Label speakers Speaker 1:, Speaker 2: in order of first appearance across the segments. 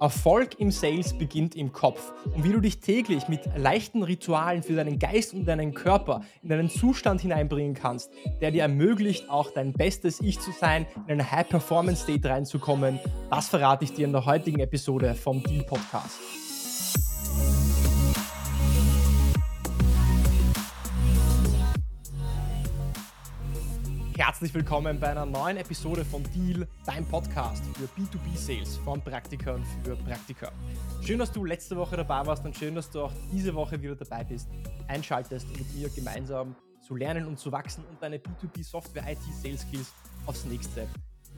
Speaker 1: Erfolg im Sales beginnt im Kopf. Und wie du dich täglich mit leichten Ritualen für deinen Geist und deinen Körper in einen Zustand hineinbringen kannst, der dir ermöglicht, auch dein bestes Ich zu sein, in einen High-Performance-State reinzukommen, das verrate ich dir in der heutigen Episode vom Deal Podcast. Herzlich willkommen bei einer neuen Episode von Deal, dein Podcast für B2B-Sales von Praktikern für Praktiker. Schön, dass du letzte Woche dabei warst und schön, dass du auch diese Woche wieder dabei bist, einschaltest und mit mir gemeinsam zu lernen und zu wachsen und deine B2B-Software-IT-Sales-Skills aufs nächste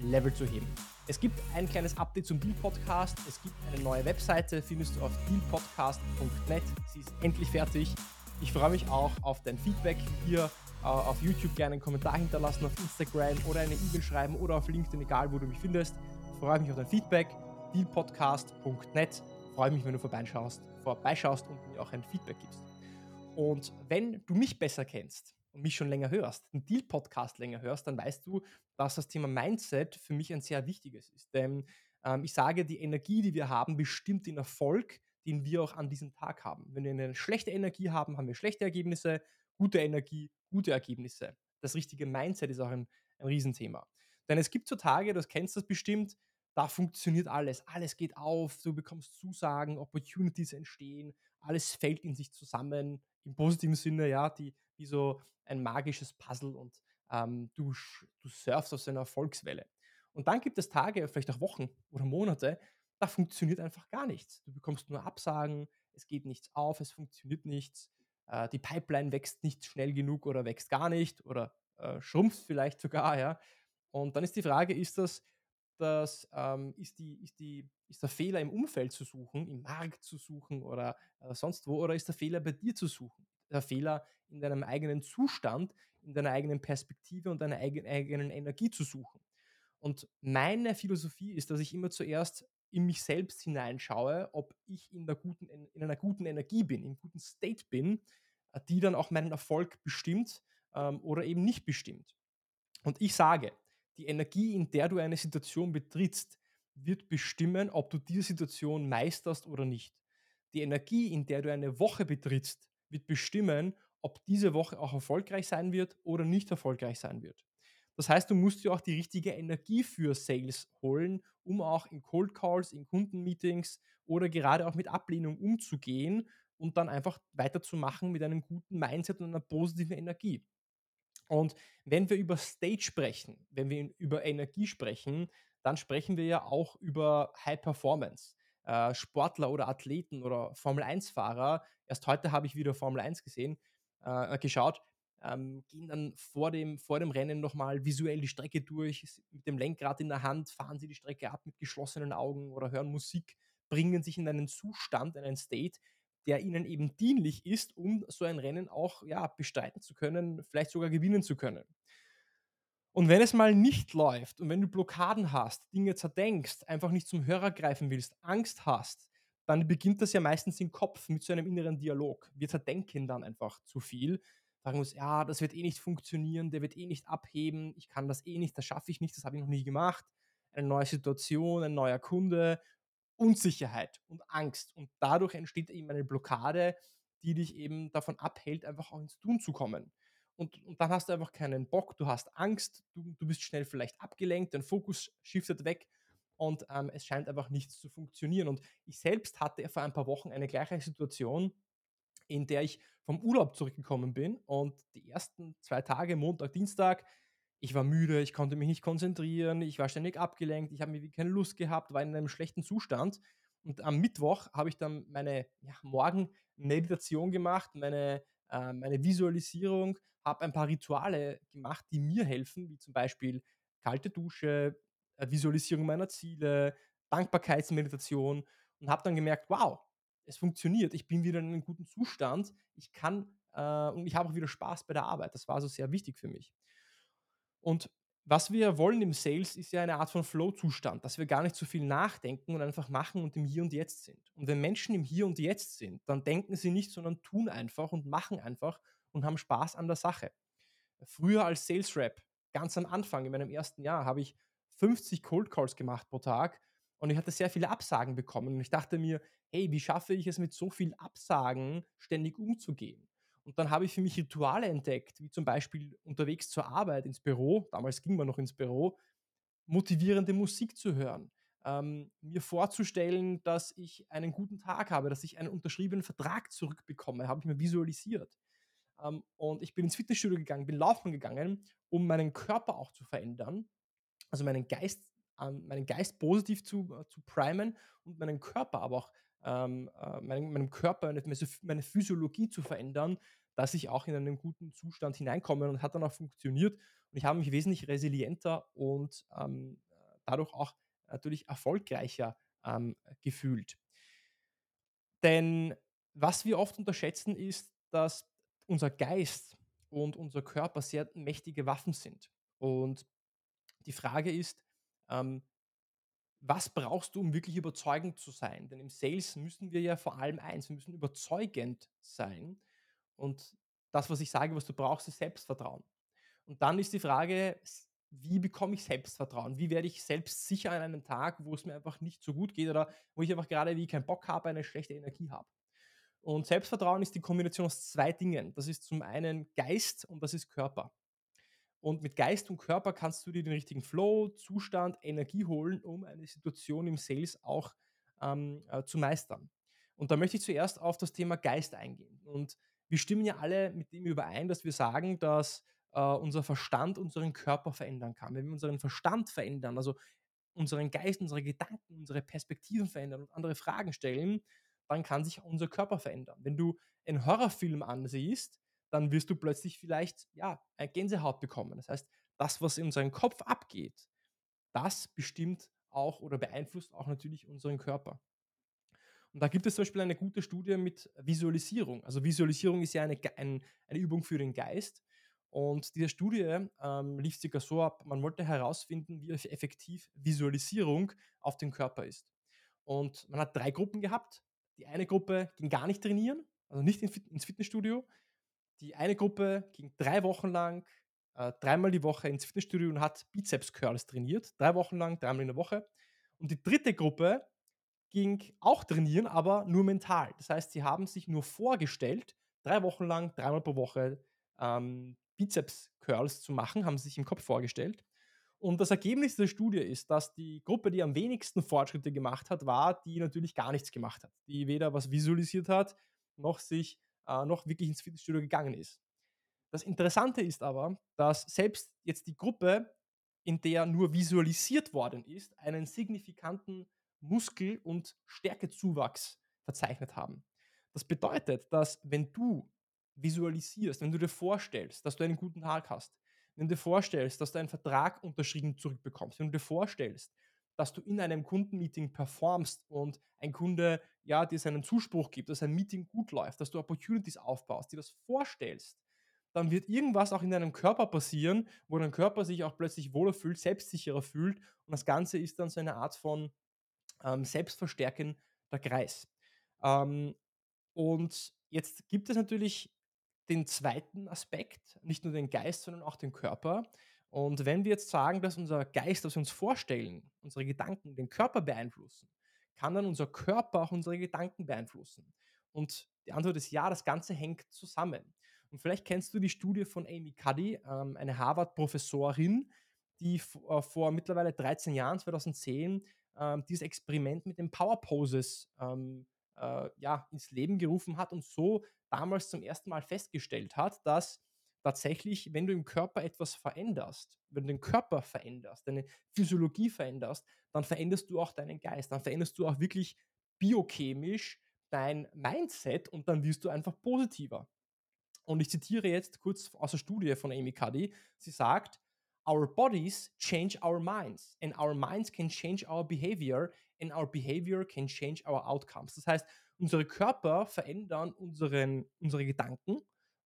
Speaker 1: Level zu heben. Es gibt ein kleines Update zum Deal-Podcast. Es gibt eine neue Webseite, findest du auf dealpodcast.net. Sie ist endlich fertig. Ich freue mich auch auf dein Feedback hier auf YouTube gerne einen Kommentar hinterlassen, auf Instagram oder eine E-Mail schreiben oder auf LinkedIn, egal wo du mich findest. Ich freue mich auf dein Feedback. Dealpodcast.net. Freue mich, wenn du vorbeischaust, vorbeischaust und mir auch ein Feedback gibst. Und wenn du mich besser kennst und mich schon länger hörst, den Deal-Podcast länger hörst, dann weißt du, dass das Thema Mindset für mich ein sehr wichtiges ist. Denn ähm, ich sage, die Energie, die wir haben, bestimmt den Erfolg, den wir auch an diesem Tag haben. Wenn wir eine schlechte Energie haben, haben wir schlechte Ergebnisse gute Energie, gute Ergebnisse. Das richtige Mindset ist auch ein, ein Riesenthema. Denn es gibt so Tage, das kennst du bestimmt, da funktioniert alles. Alles geht auf, du bekommst Zusagen, Opportunities entstehen, alles fällt in sich zusammen, im positiven Sinne, ja, die, wie so ein magisches Puzzle und ähm, du, du surfst auf so einer Erfolgswelle. Und dann gibt es Tage, vielleicht auch Wochen oder Monate, da funktioniert einfach gar nichts. Du bekommst nur Absagen, es geht nichts auf, es funktioniert nichts, äh, die Pipeline wächst nicht schnell genug oder wächst gar nicht oder äh, schrumpft vielleicht sogar, ja. Und dann ist die Frage, ist das, das ähm, ist, die, ist, die, ist der Fehler im Umfeld zu suchen, im Markt zu suchen oder äh, sonst wo, oder ist der Fehler bei dir zu suchen? Der Fehler in deinem eigenen Zustand, in deiner eigenen Perspektive und deiner eigenen, eigenen Energie zu suchen. Und meine Philosophie ist, dass ich immer zuerst in mich selbst hineinschaue, ob ich in, guten, in einer guten Energie bin, im guten State bin, äh, die dann auch meinen Erfolg bestimmt ähm, oder eben nicht bestimmt. Und ich sage, die Energie, in der du eine Situation betrittst, wird bestimmen, ob du diese Situation meisterst oder nicht. Die Energie, in der du eine Woche betrittst, wird bestimmen, ob diese Woche auch erfolgreich sein wird oder nicht erfolgreich sein wird. Das heißt, du musst dir auch die richtige Energie für Sales holen, um auch in Cold Calls, in Kundenmeetings oder gerade auch mit Ablehnung umzugehen und dann einfach weiterzumachen mit einem guten Mindset und einer positiven Energie. Und wenn wir über Stage sprechen, wenn wir über Energie sprechen, dann sprechen wir ja auch über High Performance. Äh, Sportler oder Athleten oder Formel 1-Fahrer, erst heute habe ich wieder Formel 1 gesehen, äh, geschaut, ähm, gehen dann vor dem, vor dem Rennen nochmal visuell die Strecke durch, mit dem Lenkrad in der Hand, fahren sie die Strecke ab mit geschlossenen Augen oder hören Musik, bringen sich in einen Zustand, in einen State, der ihnen eben dienlich ist, um so ein Rennen auch ja, bestreiten zu können, vielleicht sogar gewinnen zu können. Und wenn es mal nicht läuft und wenn du Blockaden hast, Dinge zerdenkst, einfach nicht zum Hörer greifen willst, Angst hast, dann beginnt das ja meistens im Kopf mit so einem inneren Dialog. Wir zerdenken dann einfach zu viel sagen muss, ja, das wird eh nicht funktionieren, der wird eh nicht abheben, ich kann das eh nicht, das schaffe ich nicht, das habe ich noch nie gemacht. Eine neue Situation, ein neuer Kunde, Unsicherheit und Angst. Und dadurch entsteht eben eine Blockade, die dich eben davon abhält, einfach auch ins Tun zu kommen. Und, und dann hast du einfach keinen Bock, du hast Angst, du, du bist schnell vielleicht abgelenkt, dein Fokus shiftet weg und ähm, es scheint einfach nichts zu funktionieren. Und ich selbst hatte vor ein paar Wochen eine gleiche Situation, in der ich vom Urlaub zurückgekommen bin und die ersten zwei Tage, Montag, Dienstag, ich war müde, ich konnte mich nicht konzentrieren, ich war ständig abgelenkt, ich habe mir keine Lust gehabt, war in einem schlechten Zustand. Und am Mittwoch habe ich dann meine ja, Morgenmeditation gemacht, meine, äh, meine Visualisierung, habe ein paar Rituale gemacht, die mir helfen, wie zum Beispiel kalte Dusche, äh, Visualisierung meiner Ziele, Dankbarkeitsmeditation und habe dann gemerkt, wow, es funktioniert, ich bin wieder in einem guten Zustand, ich kann äh, und ich habe auch wieder Spaß bei der Arbeit. Das war also sehr wichtig für mich. Und was wir wollen im Sales ist ja eine Art von Flow-Zustand, dass wir gar nicht so viel nachdenken und einfach machen und im Hier und Jetzt sind. Und wenn Menschen im Hier und Jetzt sind, dann denken sie nicht, sondern tun einfach und machen einfach und haben Spaß an der Sache. Früher als Sales Rep, ganz am Anfang, in meinem ersten Jahr, habe ich 50 Cold Calls gemacht pro Tag Und ich hatte sehr viele Absagen bekommen. Und ich dachte mir, hey, wie schaffe ich es mit so vielen Absagen ständig umzugehen? Und dann habe ich für mich Rituale entdeckt, wie zum Beispiel unterwegs zur Arbeit ins Büro, damals ging man noch ins Büro, motivierende Musik zu hören, ähm, mir vorzustellen, dass ich einen guten Tag habe, dass ich einen unterschriebenen Vertrag zurückbekomme, habe ich mir visualisiert. Ähm, und ich bin ins Fitnessstudio gegangen, bin laufen gegangen, um meinen Körper auch zu verändern, also meinen Geist, ähm, meinen Geist positiv zu, äh, zu primen und meinen Körper aber auch ähm, äh, meinem, meinem Körper meine, meine Physiologie zu verändern, dass ich auch in einen guten Zustand hineinkomme und hat dann auch funktioniert. Und ich habe mich wesentlich resilienter und ähm, dadurch auch natürlich erfolgreicher ähm, gefühlt. Denn was wir oft unterschätzen ist, dass unser Geist und unser Körper sehr mächtige Waffen sind. Und die Frage ist, ähm, was brauchst du, um wirklich überzeugend zu sein? Denn im Sales müssen wir ja vor allem eins, wir müssen überzeugend sein. Und das, was ich sage, was du brauchst, ist Selbstvertrauen. Und dann ist die Frage, wie bekomme ich Selbstvertrauen? Wie werde ich selbstsicher an einem Tag, wo es mir einfach nicht so gut geht oder wo ich einfach gerade wie keinen Bock habe, eine schlechte Energie habe? Und Selbstvertrauen ist die Kombination aus zwei Dingen. Das ist zum einen Geist und das ist Körper. Und mit Geist und Körper kannst du dir den richtigen Flow, Zustand, Energie holen, um eine Situation im Sales auch ähm, äh, zu meistern. Und da möchte ich zuerst auf das Thema Geist eingehen. Und wir stimmen ja alle mit dem überein, dass wir sagen, dass äh, unser Verstand unseren Körper verändern kann. Wenn wir unseren Verstand verändern, also unseren Geist, unsere Gedanken, unsere Perspektiven verändern und andere Fragen stellen, dann kann sich unser Körper verändern. Wenn du einen Horrorfilm ansiehst, dann wirst du plötzlich vielleicht ja, eine Gänsehaut bekommen. Das heißt, das, was in unserem Kopf abgeht, das bestimmt auch oder beeinflusst auch natürlich unseren Körper. Und da gibt es zum Beispiel eine gute Studie mit Visualisierung. Also Visualisierung ist ja eine, ein, eine Übung für den Geist. Und diese Studie ähm, lief circa so ab, man wollte herausfinden, wie effektiv Visualisierung auf den Körper ist. Und man hat drei Gruppen gehabt. Die eine Gruppe ging gar nicht trainieren, also nicht ins Fitnessstudio. Die eine Gruppe ging drei Wochen lang, äh, dreimal die Woche ins Fitnessstudio und hat Bizeps-Curls trainiert. Drei Wochen lang, dreimal in der Woche. Und die dritte Gruppe ging auch trainieren, aber nur mental. Das heißt, sie haben sich nur vorgestellt, drei Wochen lang, dreimal pro Woche ähm, Bizeps-Curls zu machen, haben sie sich im Kopf vorgestellt. Und das Ergebnis der Studie ist, dass die Gruppe, die am wenigsten Fortschritte gemacht hat, war, die natürlich gar nichts gemacht hat, die weder was visualisiert hat, noch sich äh, noch wirklich ins Fitnessstudio gegangen ist. Das Interessante ist aber, dass selbst jetzt die Gruppe, in der nur visualisiert worden ist, einen signifikanten Muskel- und Stärkezuwachs verzeichnet haben. Das bedeutet, dass wenn du visualisierst, wenn du dir vorstellst, dass du einen guten Tag hast, wenn du dir vorstellst, dass du einen Vertrag unterschrieben zurückbekommst, wenn du dir vorstellst, dass du in einem Kundenmeeting performst und ein Kunde ja dir seinen Zuspruch gibt, dass ein Meeting gut läuft, dass du Opportunities aufbaust, dir das vorstellst, dann wird irgendwas auch in deinem Körper passieren, wo dein Körper sich auch plötzlich wohler fühlt, selbstsicherer fühlt und das Ganze ist dann so eine Art von ähm, selbstverstärkender Kreis. Ähm, und jetzt gibt es natürlich den zweiten Aspekt, nicht nur den Geist, sondern auch den Körper. Und wenn wir jetzt sagen, dass unser Geist, was wir uns vorstellen, unsere Gedanken den Körper beeinflussen, kann dann unser Körper auch unsere Gedanken beeinflussen? Und die Antwort ist ja, das Ganze hängt zusammen. Und vielleicht kennst du die Studie von Amy Cuddy, ähm, eine Harvard-Professorin, die äh, vor mittlerweile 13 Jahren, 2010, ähm, dieses Experiment mit den Power Poses ähm, äh, ja, ins Leben gerufen hat und so damals zum ersten Mal festgestellt hat, dass tatsächlich, wenn du im Körper etwas veränderst, wenn du den Körper veränderst, deine Physiologie veränderst, dann veränderst du auch deinen Geist, dann veränderst du auch wirklich biochemisch dein Mindset und dann wirst du einfach positiver. Und ich zitiere jetzt kurz aus der Studie von Amy Cuddy. Sie sagt, Our bodies change our minds and our minds can change our behavior and our behavior can change our outcomes. Das heißt, unsere Körper verändern unseren, unsere Gedanken,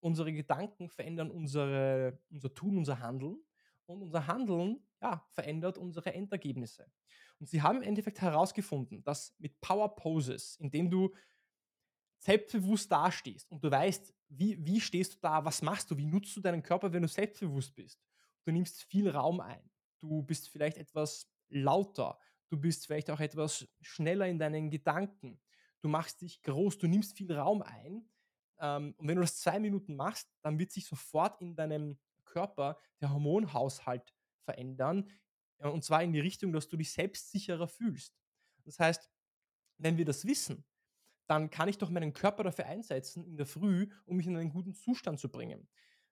Speaker 1: unsere Gedanken verändern unsere, unser Tun, unser Handeln und unser Handeln ja, verändert unsere Endergebnisse. Und sie haben im Endeffekt herausgefunden, dass mit Power Poses, indem du selbstbewusst dastehst und du weißt, wie, wie stehst du da, was machst du, wie nutzt du deinen Körper, wenn du selbstbewusst bist. Du nimmst viel Raum ein. Du bist vielleicht etwas lauter. du bist vielleicht auch etwas schneller in deinen Gedanken, du machst dich groß, du nimmst viel Raum ein. Ähm, und wenn du das zwei Minuten machst, dann wird sich sofort in deinem Körper der Hormonhaushalt verändern. Äh, und zwar in die Richtung, dass du dich selbstsicherer fühlst. Das heißt, wenn wir das wissen, dann kann ich doch meinen Körper dafür einsetzen in der Früh, um mich in einen guten Zustand zu bringen.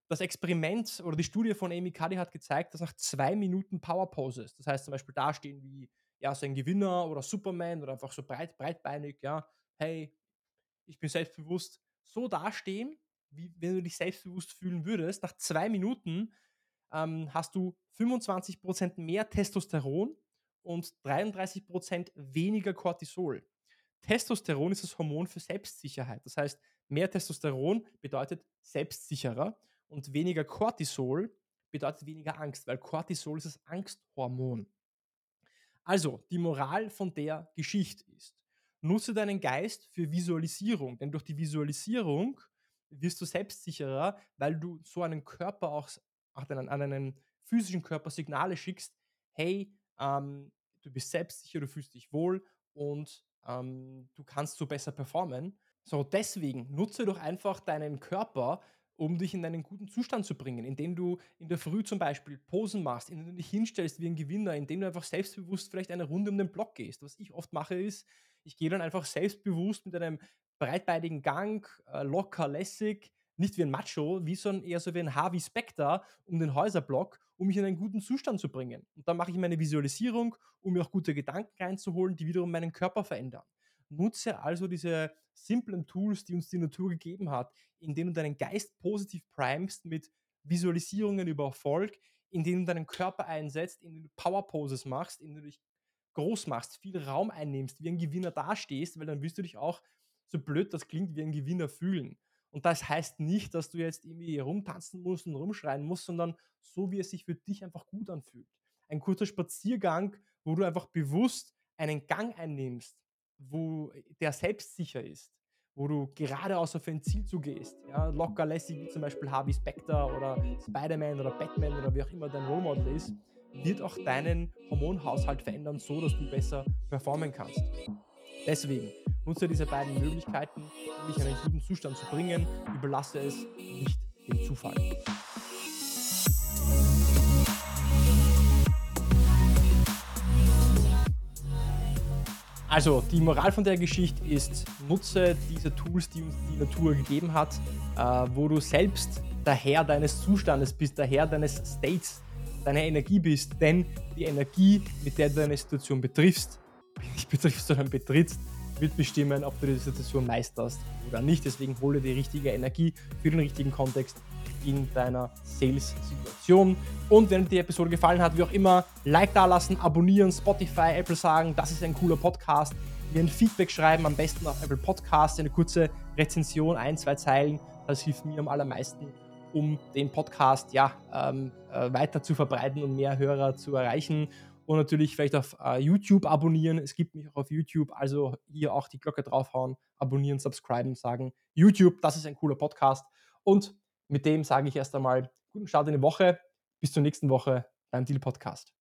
Speaker 1: Das Experiment oder die Studie von Amy Cuddy hat gezeigt, dass nach zwei Minuten Power Poses, das heißt zum Beispiel dastehen wie ja, so ein Gewinner oder Superman oder einfach so breit, breitbeinig, ja, hey, ich bin selbstbewusst, so dastehen, wie wenn du dich selbstbewusst fühlen würdest, nach zwei Minuten ähm, hast du 25% mehr Testosteron und 33% weniger Cortisol. Testosteron ist das Hormon für Selbstsicherheit. Das heißt, mehr Testosteron bedeutet selbstsicherer und weniger Cortisol bedeutet weniger Angst, weil Cortisol ist das Angsthormon. Also, die Moral von der Geschichte ist, nutze deinen Geist für Visualisierung, denn durch die Visualisierung wirst du selbstsicherer, weil du so einen Körper auch an einen physischen Körper Signale schickst, hey, ähm, du bist selbstsicher, du fühlst dich wohl und ähm, du kannst so besser performen. So, deswegen nutze doch einfach deinen Körper, um dich in einen guten Zustand zu bringen, indem du in der Früh zum Beispiel Posen machst, indem du dich hinstellst wie ein Gewinner, indem du einfach selbstbewusst vielleicht eine Runde um den Block gehst. Was ich oft mache ist, ich gehe dann einfach selbstbewusst mit einem breitbeinigen Gang, äh, locker, lässig, nicht wie ein Macho, wie so ein, eher so wie ein Harvey Specter um den Häuserblock, um mich in einen guten Zustand zu bringen. Und dann mache ich meine Visualisierung, um mir auch gute Gedanken reinzuholen, die wiederum meinen Körper verändern. Nutze also diese simplen Tools, die uns die Natur gegeben hat, indem du deinen Geist positiv primest mit Visualisierungen über Erfolg, indem du deinen Körper einsetzt, indem du Power Poses machst, indem du dich groß machst, viel Raum einnimmst, wie ein Gewinner dastehst, weil dann wirst du dich auch, so blöd das klingt, wie ein Gewinner fühlen. Und das heißt nicht, dass du jetzt irgendwie rumtanzen musst und rumschreien musst, sondern so, wie es sich für dich einfach gut anfühlt. Ein kurzer Spaziergang, wo du einfach bewusst einen Gang einnimmst, wo der selbstsicher ist, wo du geradeaus auf ein Ziel zugehst, ja, locker lässig, wie zum Beispiel Harvey Specter oder Spider-Man oder Batman oder wie auch immer dein Role Model ist, wird auch deinen Hormonhaushalt verändern, so dass du besser performen kannst. Deswegen nutze diese beiden Möglichkeiten, um dich in einen guten Zustand zu bringen. Überlasse es nicht dem Zufall. Also, die Moral von der Geschichte ist, nutze diese Tools, die uns die Natur gegeben hat, äh, wo du selbst der Herr deines Zustandes bist, der Herr deines States, deiner Energie bist. Denn die Energie, mit der du deine Situation betriffst, nicht betriffst, sondern betrittst, wird bestimmen, ob du die Situation meisterst oder nicht. Deswegen hole die richtige Energie für den richtigen Kontext in deiner Sales-Situation. Und wenn dir die Episode gefallen hat, wie auch immer, Like da lassen, abonnieren, Spotify, Apple sagen, das ist ein cooler Podcast. Mir ein Feedback schreiben, am besten auf Apple Podcast, eine kurze Rezension, ein, zwei Zeilen. Das hilft mir am allermeisten, um den Podcast ja, ähm, äh, weiter zu verbreiten und mehr Hörer zu erreichen und natürlich vielleicht auf uh, YouTube abonnieren. Es gibt mich auch auf YouTube, also hier auch die Glocke draufhauen, abonnieren, subscriben, sagen YouTube, das ist ein cooler Podcast. Und mit dem sage ich erst einmal guten Start in die Woche. Bis zur nächsten Woche beim Deal Podcast.